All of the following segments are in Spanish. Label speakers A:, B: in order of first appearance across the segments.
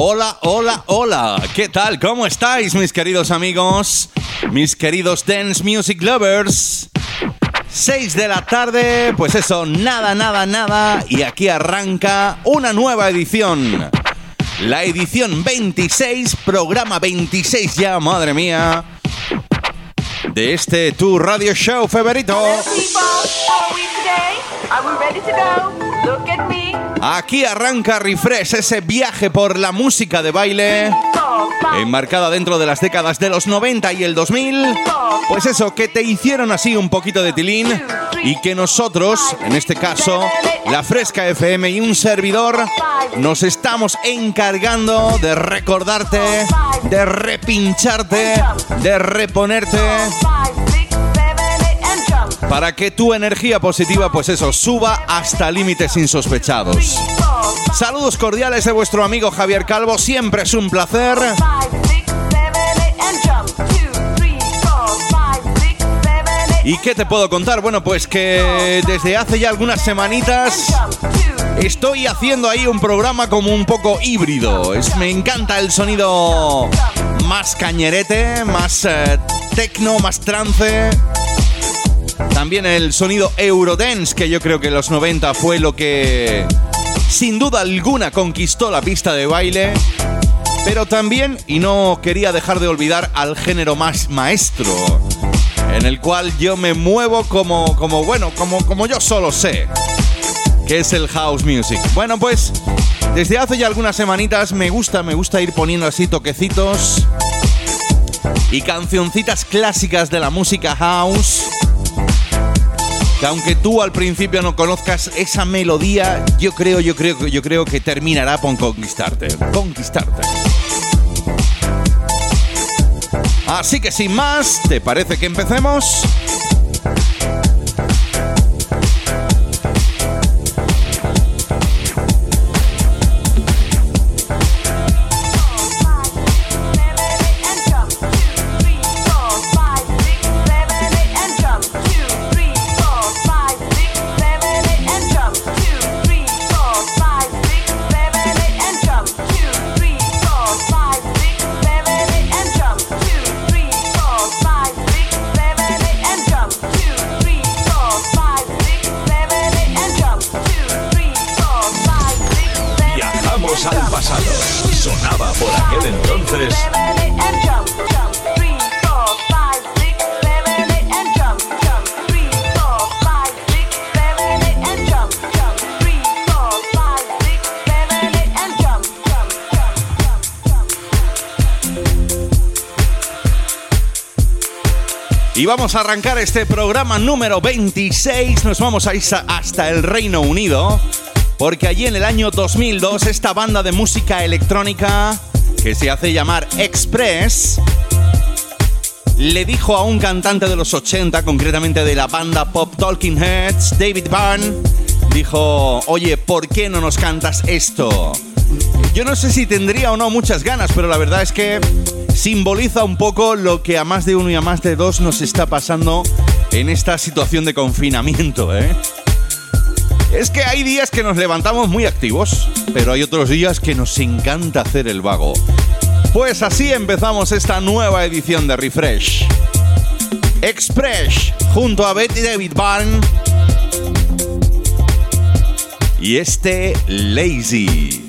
A: Hola, hola, hola. ¿Qué tal? ¿Cómo estáis, mis queridos amigos? Mis queridos dance music lovers. 6 de la tarde, pues eso, nada, nada, nada. Y aquí arranca una nueva edición. La edición 26, programa 26 ya, madre mía. De este tu radio show favorito.
B: Hello, people. Are we today? Are we ready to go? Look at me.
A: Aquí arranca Refresh, ese viaje por la música de baile. Enmarcada dentro de las décadas de los 90 y el 2000, pues eso, que te hicieron así un poquito de tilín y que nosotros, en este caso, la Fresca FM y un servidor, nos estamos encargando de recordarte, de repincharte, de reponerte para que tu energía positiva, pues eso, suba hasta límites insospechados. Saludos cordiales de vuestro amigo Javier Calvo, siempre es un placer. ¿Y qué te puedo contar? Bueno, pues que desde hace ya algunas semanitas estoy haciendo ahí un programa como un poco híbrido. Es, me encanta el sonido más cañerete, más eh, tecno, más trance. También el sonido Eurodance, que yo creo que en los 90 fue lo que sin duda alguna conquistó la pista de baile. Pero también, y no quería dejar de olvidar al género más maestro, en el cual yo me muevo como, como bueno, como, como yo solo sé, que es el house music. Bueno, pues desde hace ya algunas semanitas me gusta, me gusta ir poniendo así toquecitos y cancioncitas clásicas de la música house. Que aunque tú al principio no conozcas esa melodía, yo creo, yo creo, yo creo que terminará por conquistarte. Conquistarte. Así que sin más, ¿te parece que empecemos? Y vamos a arrancar este programa número 26. Nos vamos a ir hasta el Reino Unido. Porque allí en el año 2002 esta banda de música electrónica que se hace llamar Express le dijo a un cantante de los 80, concretamente de la banda Pop Talking Heads, David Byrne, dijo, oye, ¿por qué no nos cantas esto? Yo no sé si tendría o no muchas ganas, pero la verdad es que simboliza un poco lo que a más de uno y a más de dos nos está pasando en esta situación de confinamiento, ¿eh? Es que hay días que nos levantamos muy activos, pero hay otros días que nos encanta hacer el vago. Pues así empezamos esta nueva edición de Refresh. Express junto a Betty David Byrne y este Lazy.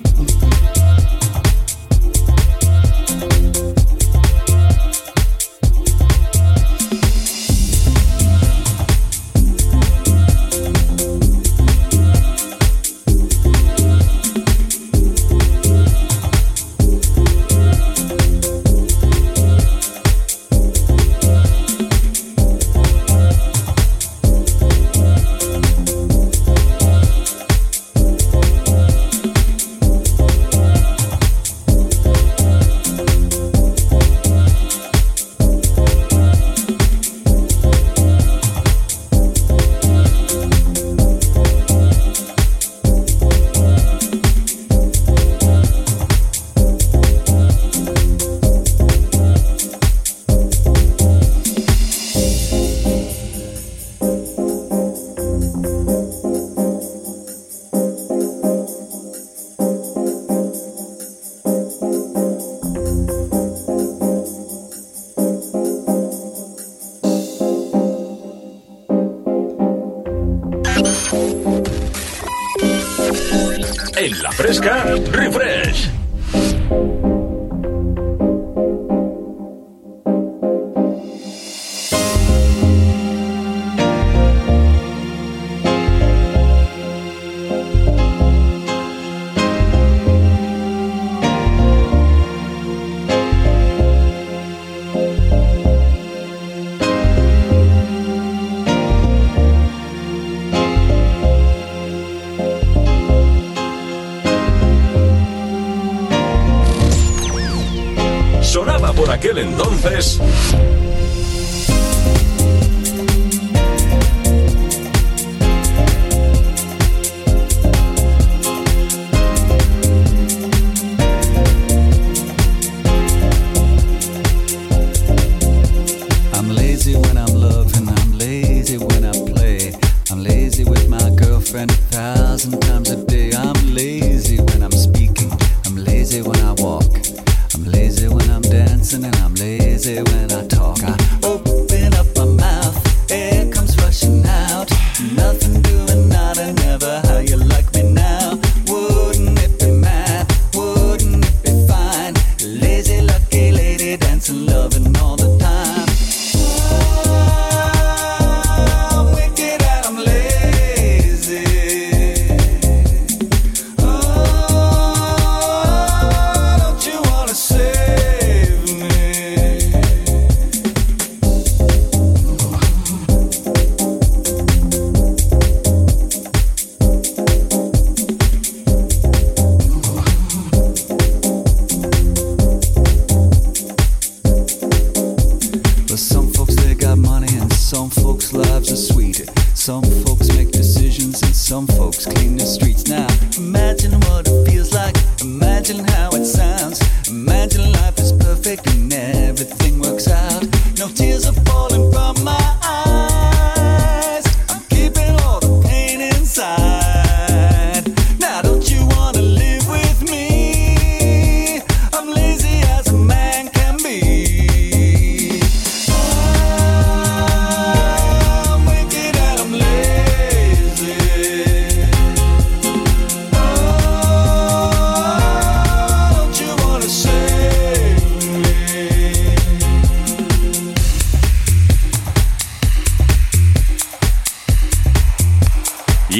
C: Entonces.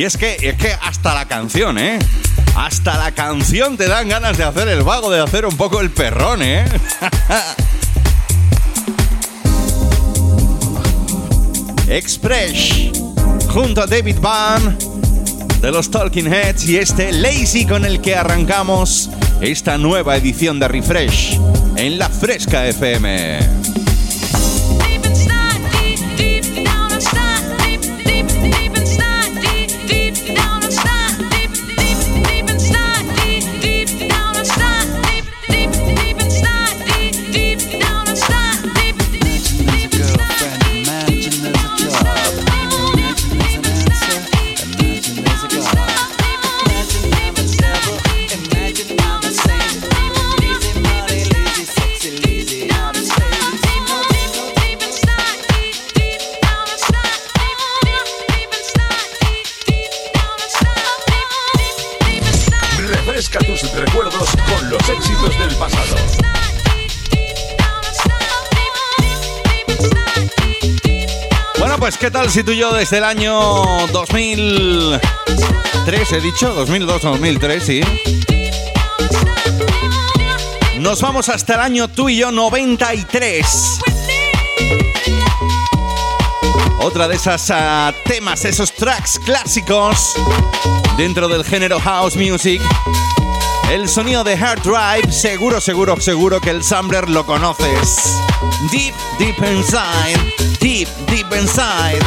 A: Es que, es que hasta la canción, ¿eh? Hasta la canción te dan ganas de hacer el vago, de hacer un poco el perrón, ¿eh? Express, junto a David Byrne de los Talking Heads y este Lazy con el que arrancamos esta nueva edición de Refresh en la Fresca FM.
C: Conectados con los éxitos del pasado.
A: Bueno, pues ¿qué tal si tú y yo desde el año 2003, he dicho? 2002 2003, sí. Nos vamos hasta el año tú y yo 93. Otra de esas ah, temas, esos tracks clásicos dentro del género house music. El sonido de Hard Drive, seguro, seguro, seguro que el sampler lo conoces. Deep, deep inside, deep, deep inside.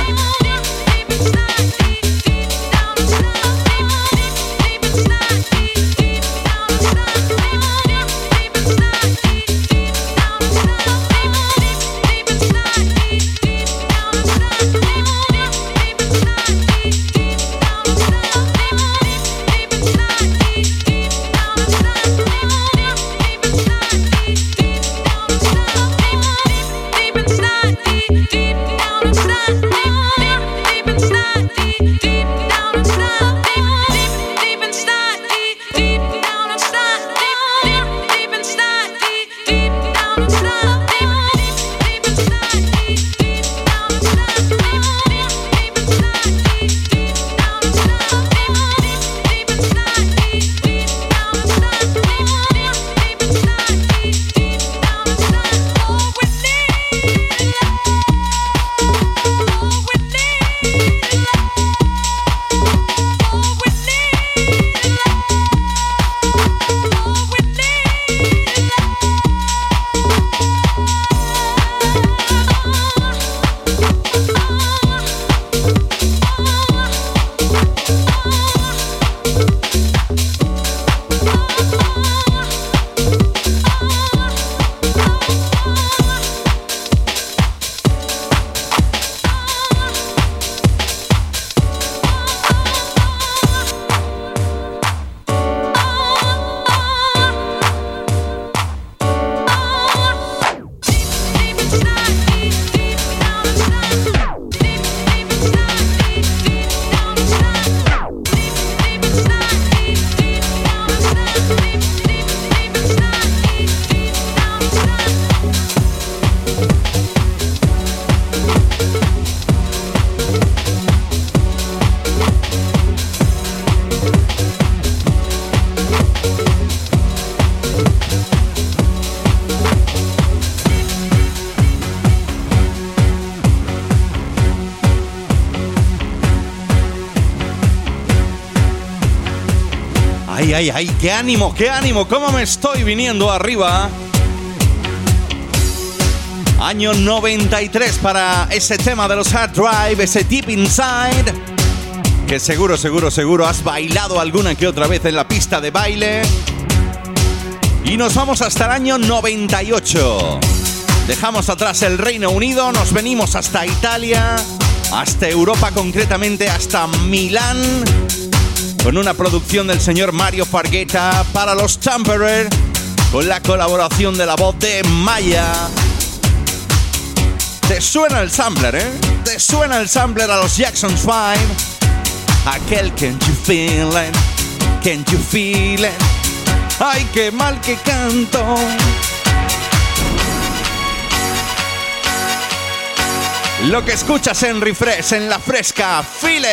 A: Ay, ay, ay, qué ánimo, qué ánimo, cómo me estoy viniendo arriba. Año 93 para ese tema de los Hard Drive, ese Deep Inside. Que seguro, seguro, seguro has bailado alguna que otra vez en la pista de baile. Y nos vamos hasta el año 98. Dejamos atrás el Reino Unido, nos venimos hasta Italia, hasta Europa, concretamente hasta Milán, con una producción del señor Mario Fargueta para los Tamperer, con la colaboración de la voz de Maya. ¿Te suena el sampler, eh? ¿Te suena el sampler a los Jackson 5? Aquel Can't You Feel It? Can't You Feel It? ¡Ay, qué mal que canto! Lo que escuchas en Refresh, en la fresca, Feel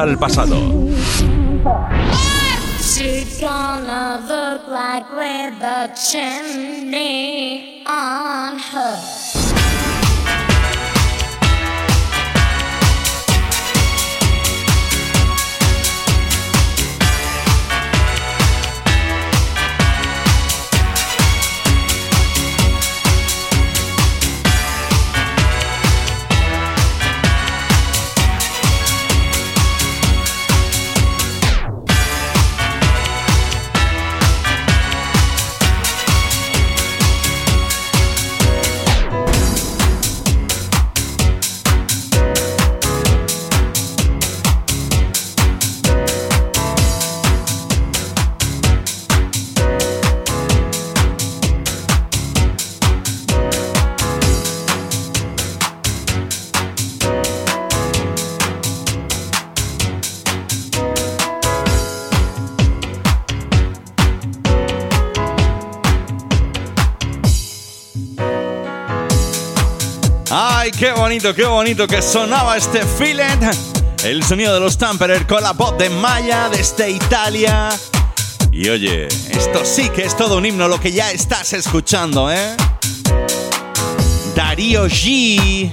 C: transporta al pasado.
D: Gonna look like with chimney
A: qué bonito, qué bonito que sonaba este fillet. El sonido de los Tamperer con la voz de Maya desde Italia. Y oye, esto sí que es todo un himno lo que ya estás escuchando, ¿eh? Darío G.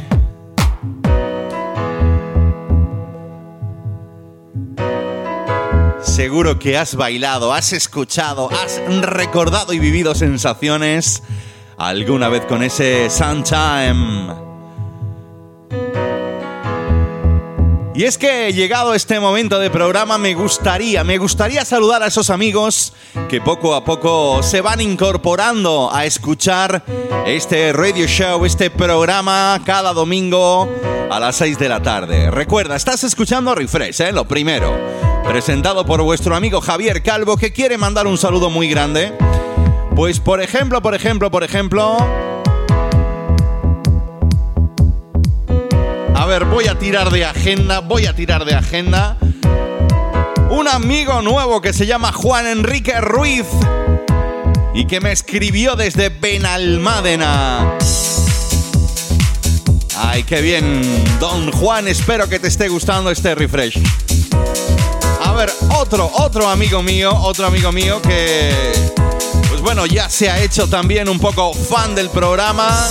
A: Seguro que has bailado, has escuchado, has recordado y vivido sensaciones alguna vez con ese Suntime. Y es que llegado este momento de programa me gustaría, me gustaría saludar a esos amigos que poco a poco se van incorporando a escuchar este radio show, este programa cada domingo a las 6 de la tarde. Recuerda, estás escuchando Refresh, ¿eh? lo primero, presentado por vuestro amigo Javier Calvo que quiere mandar un saludo muy grande. Pues por ejemplo, por ejemplo, por ejemplo... ver, voy a tirar de agenda, voy a tirar de agenda. Un amigo nuevo que se llama Juan Enrique Ruiz y que me escribió desde Benalmádena. Ay, qué bien, don Juan, espero que te esté gustando este refresh. A ver, otro, otro amigo mío, otro amigo mío que, pues bueno, ya se ha hecho también un poco fan del programa.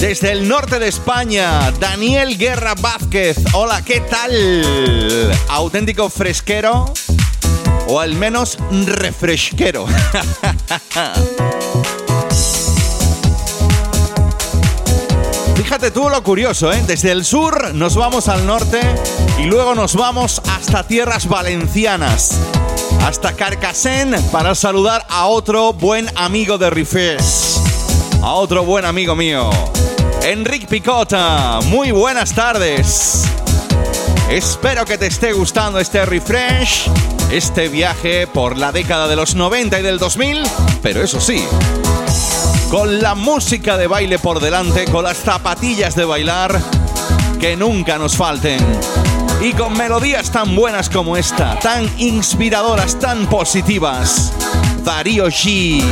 A: Desde el norte de España, Daniel Guerra Vázquez. Hola, ¿qué tal? ¿Auténtico fresquero? O al menos refresquero. Fíjate tú lo curioso, ¿eh? Desde el sur nos vamos al norte y luego nos vamos hasta tierras valencianas, hasta Carcassén para saludar a otro buen amigo de Refresh, a otro buen amigo mío, Enric Picota. Muy buenas tardes. Espero que te esté gustando este refresh, este viaje por la década de los 90 y del 2000, pero eso sí, con la música de baile por delante, con las zapatillas de bailar que nunca nos falten. Y con melodías tan buenas como esta, tan inspiradoras, tan positivas. Darío G.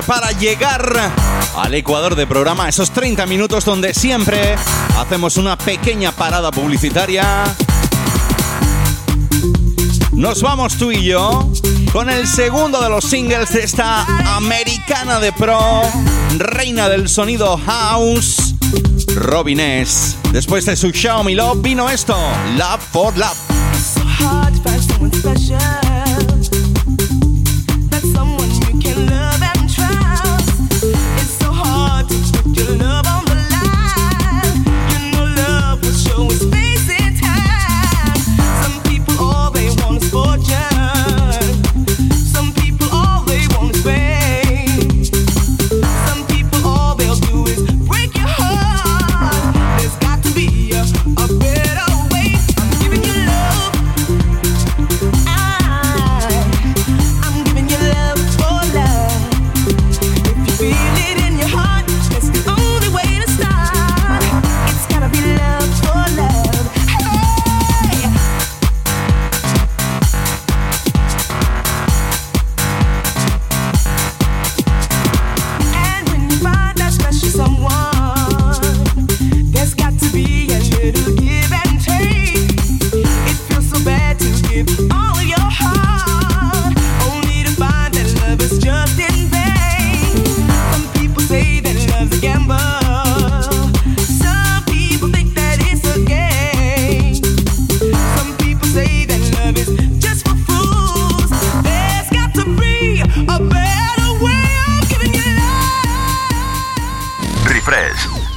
A: para llegar al Ecuador de programa, esos 30 minutos donde siempre hacemos una pequeña parada publicitaria. Nos vamos tú y yo con el segundo de los singles de esta americana de pro, reina del sonido house, Robin S. Después de su Xiaomi Love vino esto, Love for Love.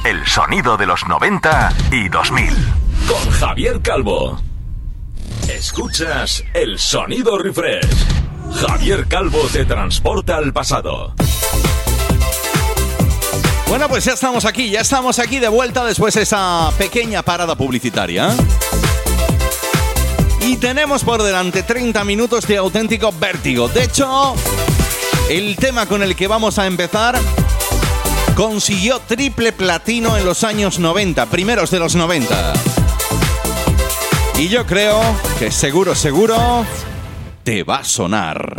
E: El sonido de los 90 y 2000.
C: Con Javier Calvo. Escuchas el sonido refresh. Javier Calvo te transporta al pasado.
A: Bueno, pues ya estamos aquí, ya estamos aquí de vuelta después de esa pequeña parada publicitaria. Y tenemos por delante 30 minutos de auténtico vértigo. De hecho, el tema con el que vamos a empezar consiguió triple platino en los años 90, primeros de los 90. Y yo creo que seguro, seguro, te va a sonar.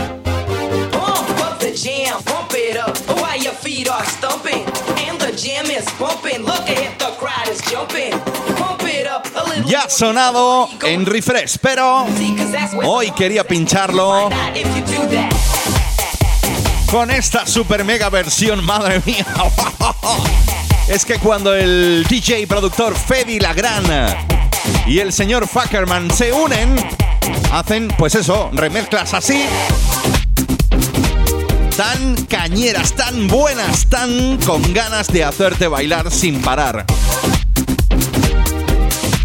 A: Ya ha sonado en refresh, pero hoy quería pincharlo con esta super mega versión, madre mía. Es que cuando el DJ productor Fedi Lagran y el señor Fuckerman se unen, hacen, pues eso, remezclas así. Tan cañeras, tan buenas, tan con ganas de hacerte bailar sin parar.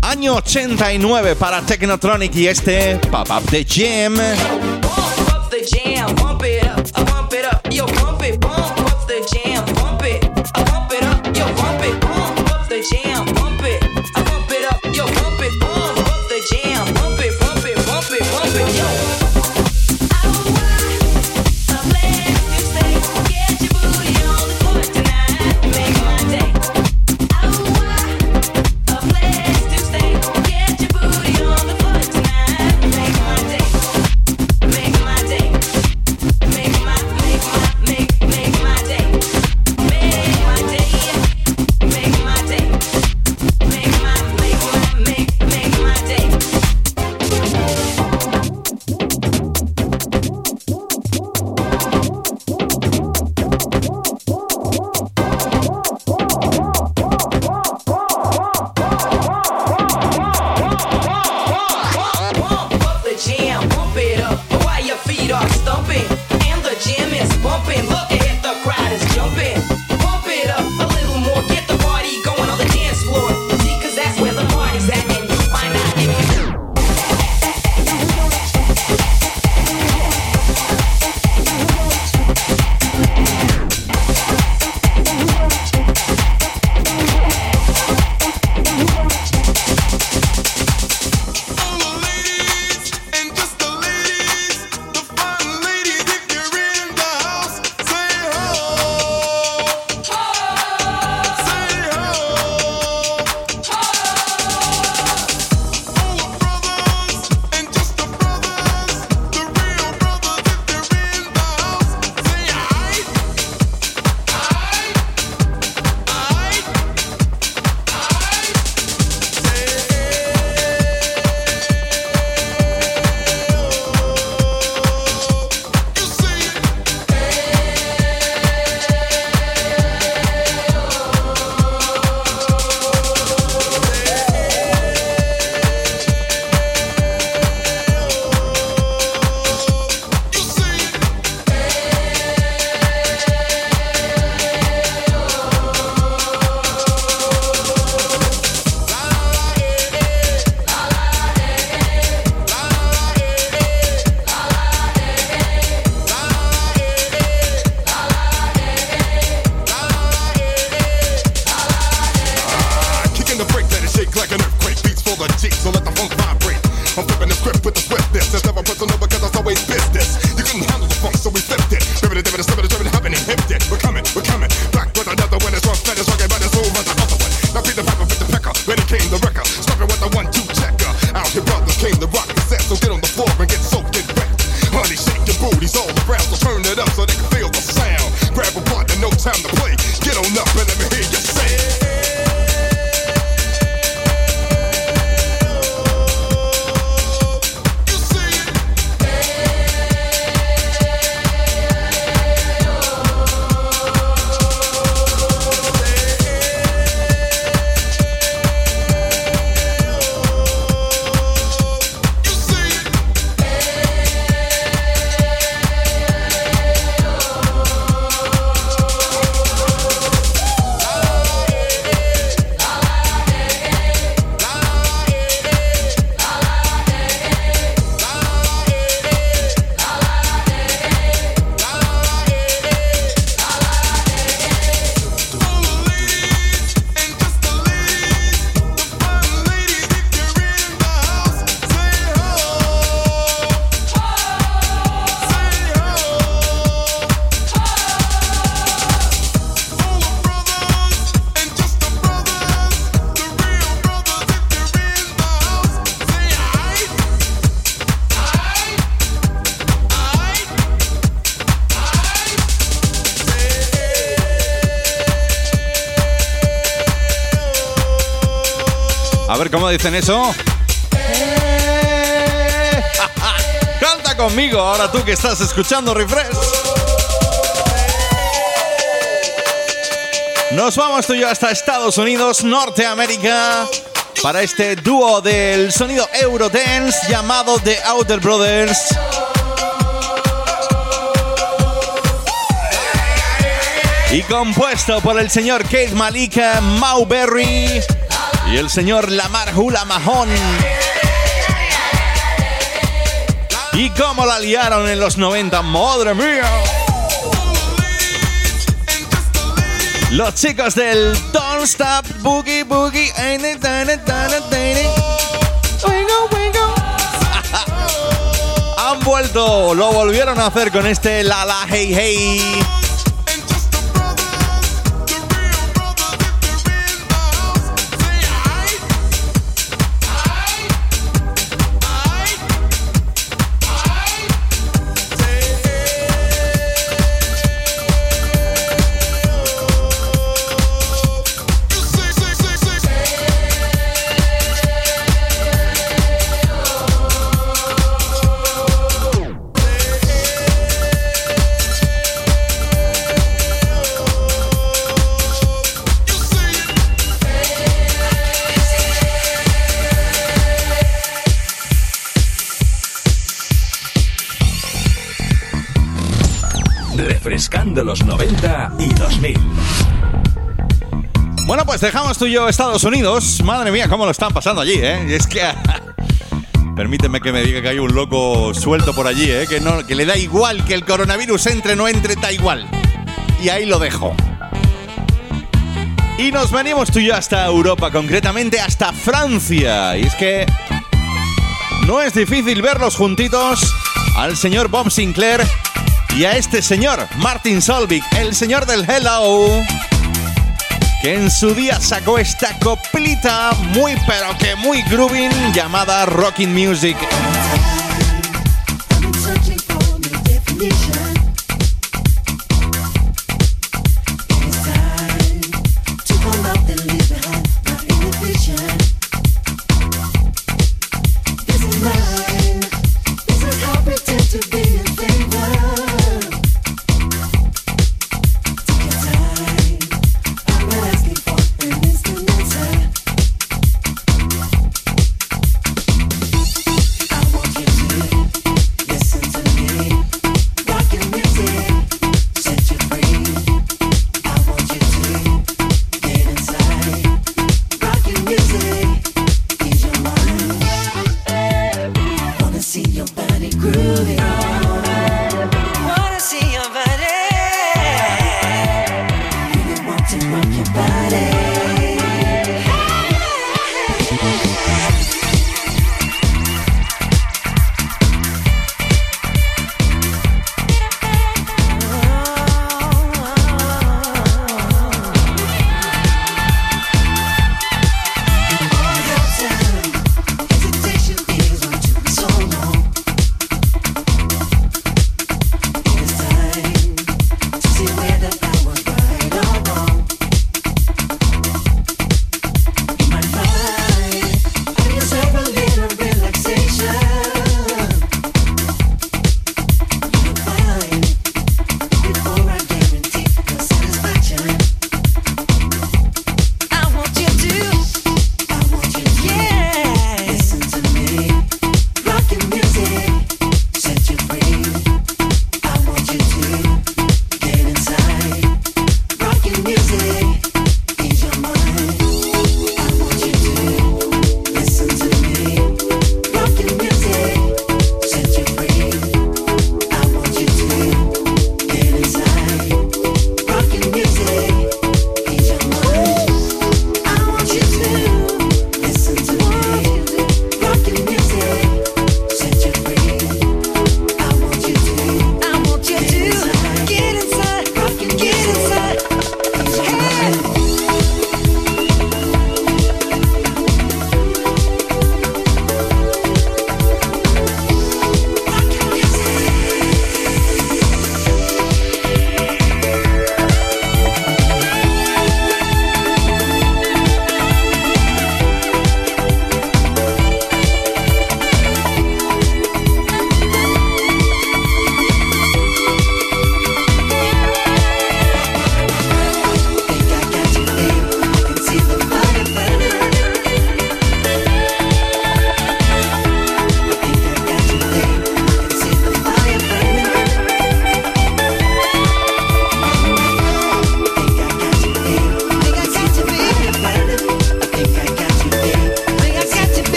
A: Año 89 para Technotronic y este Pop Up the Jam. Dicen eso. Canta conmigo ahora tú que estás escuchando Refresh. Nos vamos tú y yo hasta Estados Unidos, Norteamérica, para este dúo del sonido Eurodance llamado The Outer Brothers. Y compuesto por el señor Kate Malika, Mau Berry y el señor Lamar Hula Mahon. Y cómo la liaron en los 90, madre mía. Los chicos del Don't Stop Boogie Boogie. Han vuelto, lo volvieron a hacer con este La La Hey Hey.
C: Refrescando los 90 y 2000.
A: Bueno, pues dejamos tú y yo Estados Unidos. Madre mía, cómo lo están pasando allí, ¿eh? Es que... Permíteme que me diga que hay un loco suelto por allí, ¿eh? Que, no, que le da igual que el coronavirus entre, no entre, da igual. Y ahí lo dejo. Y nos venimos tú y yo hasta Europa, concretamente hasta Francia. Y es que no es difícil verlos juntitos al señor Bob Sinclair y a este señor, Martin Solvik, el señor del Hello, que en su día sacó esta coplita muy pero que muy grooving llamada Rocking Music.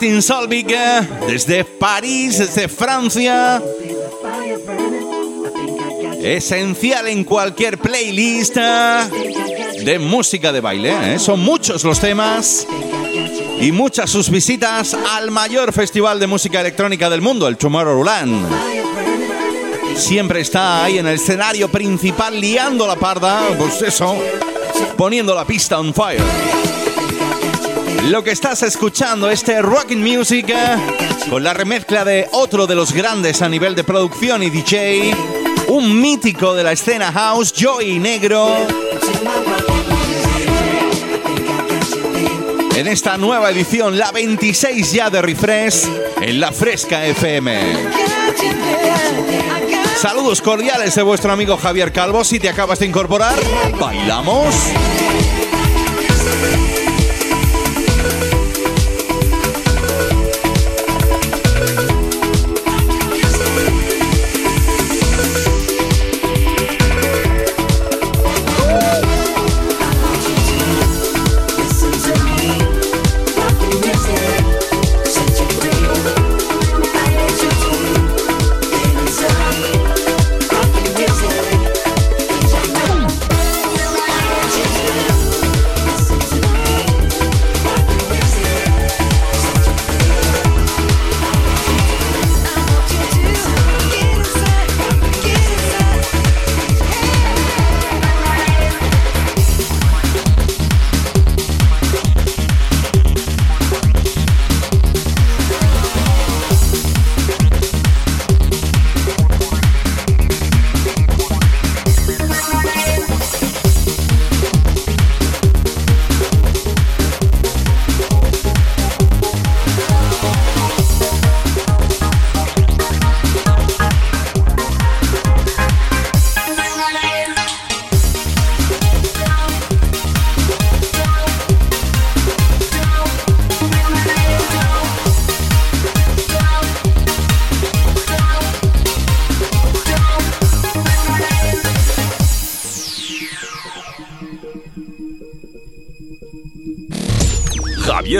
A: Martin Solvig eh, desde París, desde Francia. Esencial en cualquier playlist eh, de música de baile. eh. Son muchos los temas y muchas sus visitas al mayor festival de música electrónica del mundo, el Tomorrowland. Siempre está ahí en el escenario principal liando la parda, pues eso, poniendo la pista on fire. Lo que estás escuchando, este Rockin' Music, eh, con la remezcla de otro de los grandes a nivel de producción y DJ, un mítico de la escena house, Joey Negro. En esta nueva edición, la 26 ya de Refresh, en la Fresca FM. Saludos cordiales de vuestro amigo Javier Calvo. Si te acabas de incorporar, bailamos.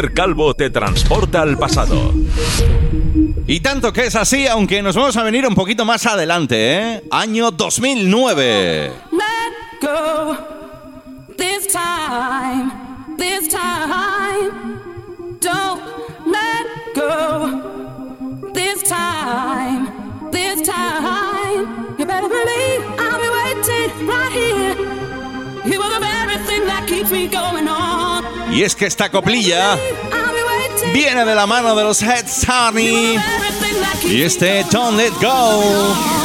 C: Javier Calvo te transporta al pasado.
A: Y tanto que es así, aunque nos vamos a venir un poquito más adelante, ¿eh? Año 2009.
F: Let go this time, this time. Don't let go this time, this time. You better believe I'll be waiting right here. You are the very thing that keeps me going on.
A: Y es que esta coplilla viene de la mano de los Heads
F: keeps
A: Y este Don't Let Go.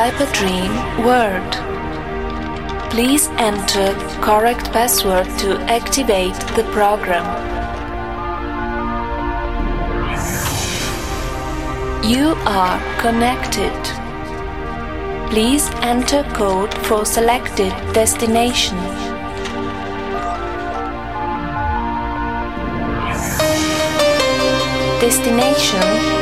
G: type a dream word. Please enter correct password to activate the program. You are connected. Please enter code for selected destination. Destination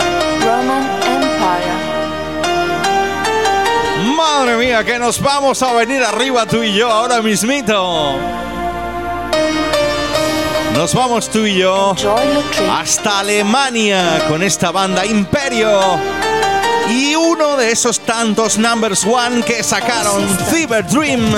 F: madre mía, que nos vamos a venir arriba tú y yo ahora mismito. Nos vamos tú y yo hasta Alemania con esta banda Imperio y uno de esos tantos numbers one que sacaron Fever Dream.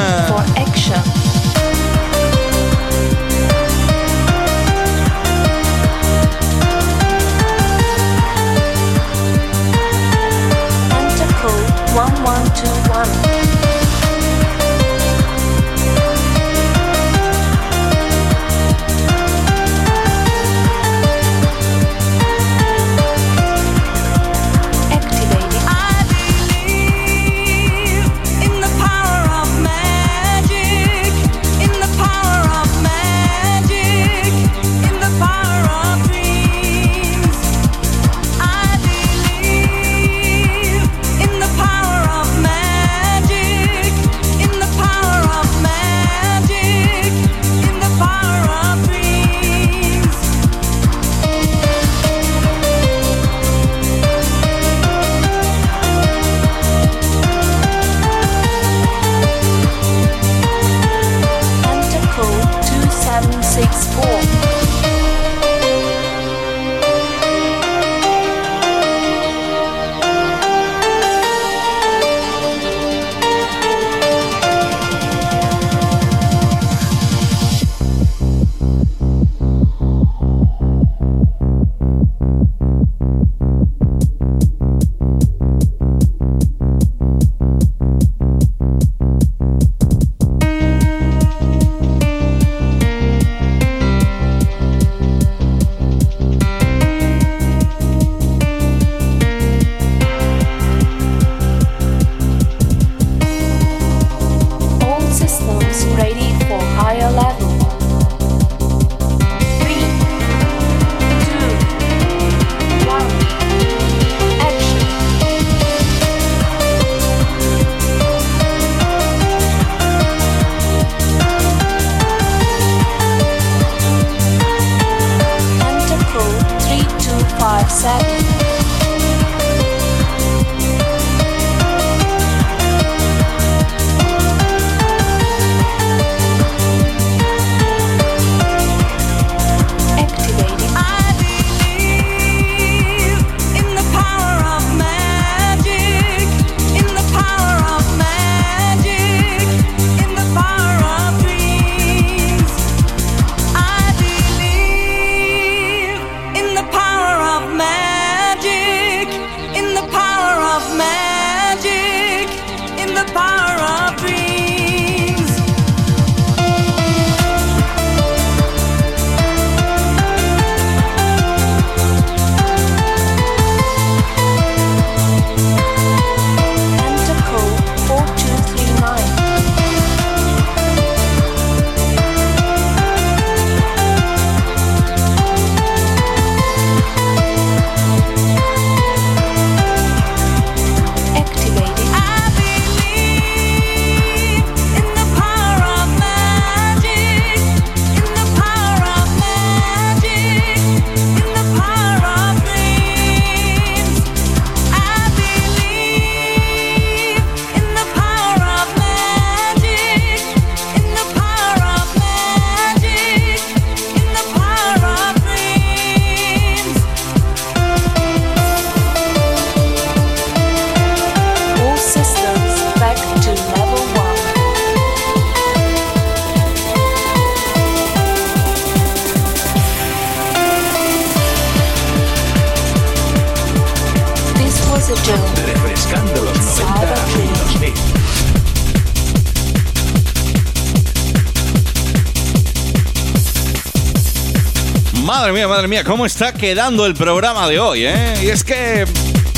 F: madre mía, cómo está quedando el programa de hoy, ¿eh? Y es que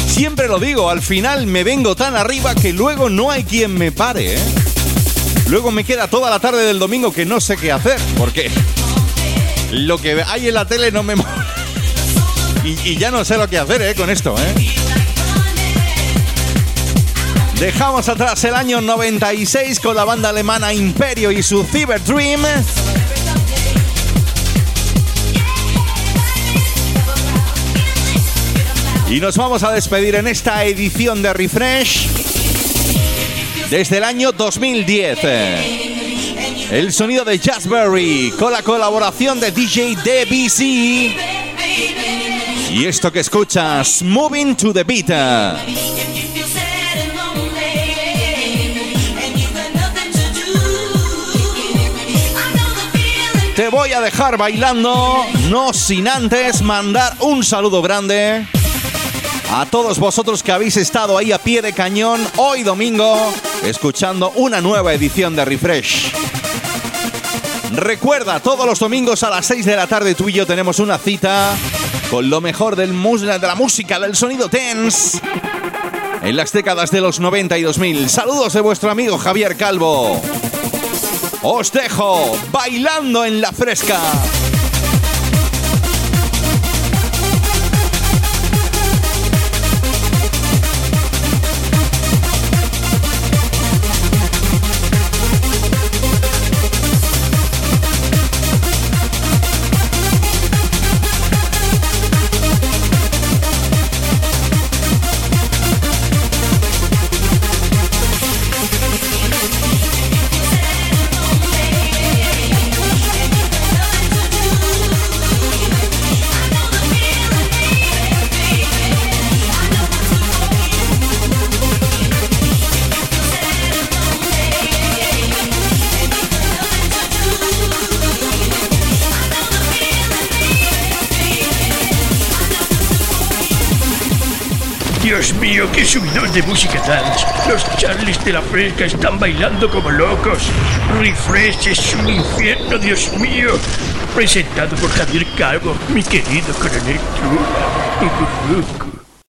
F: siempre lo digo, al final me vengo tan arriba que luego no hay quien me pare, ¿eh?
A: Luego me queda toda la tarde del domingo que no sé qué hacer, porque lo que hay en la tele no me. Y, y, ya no sé lo que hacer, ¿eh? Con esto, ¿eh? Dejamos atrás el año 96 con la banda alemana Imperio y su Cyber Dream. Y nos vamos a despedir en esta edición de Refresh desde el año 2010. El sonido de Jazzberry con la colaboración de DJ DBC. Y esto que escuchas, Moving to the Beat. Te voy a dejar bailando, no sin antes mandar un saludo grande a todos vosotros que habéis estado ahí a pie de cañón hoy domingo escuchando una nueva edición de Refresh. Recuerda, todos los domingos a las 6 de la tarde tú y yo tenemos una cita con lo mejor del de la música, del sonido tense en las décadas de los 90 y 2000. Saludos de vuestro amigo Javier Calvo. Os dejo bailando en la fresca.
H: Dios mío, qué subidón de música dance. Los Charlies de la Fresca están bailando como locos. Refresh es un infierno, Dios mío. Presentado por Javier Calvo, mi querido coronel. Cucurucu.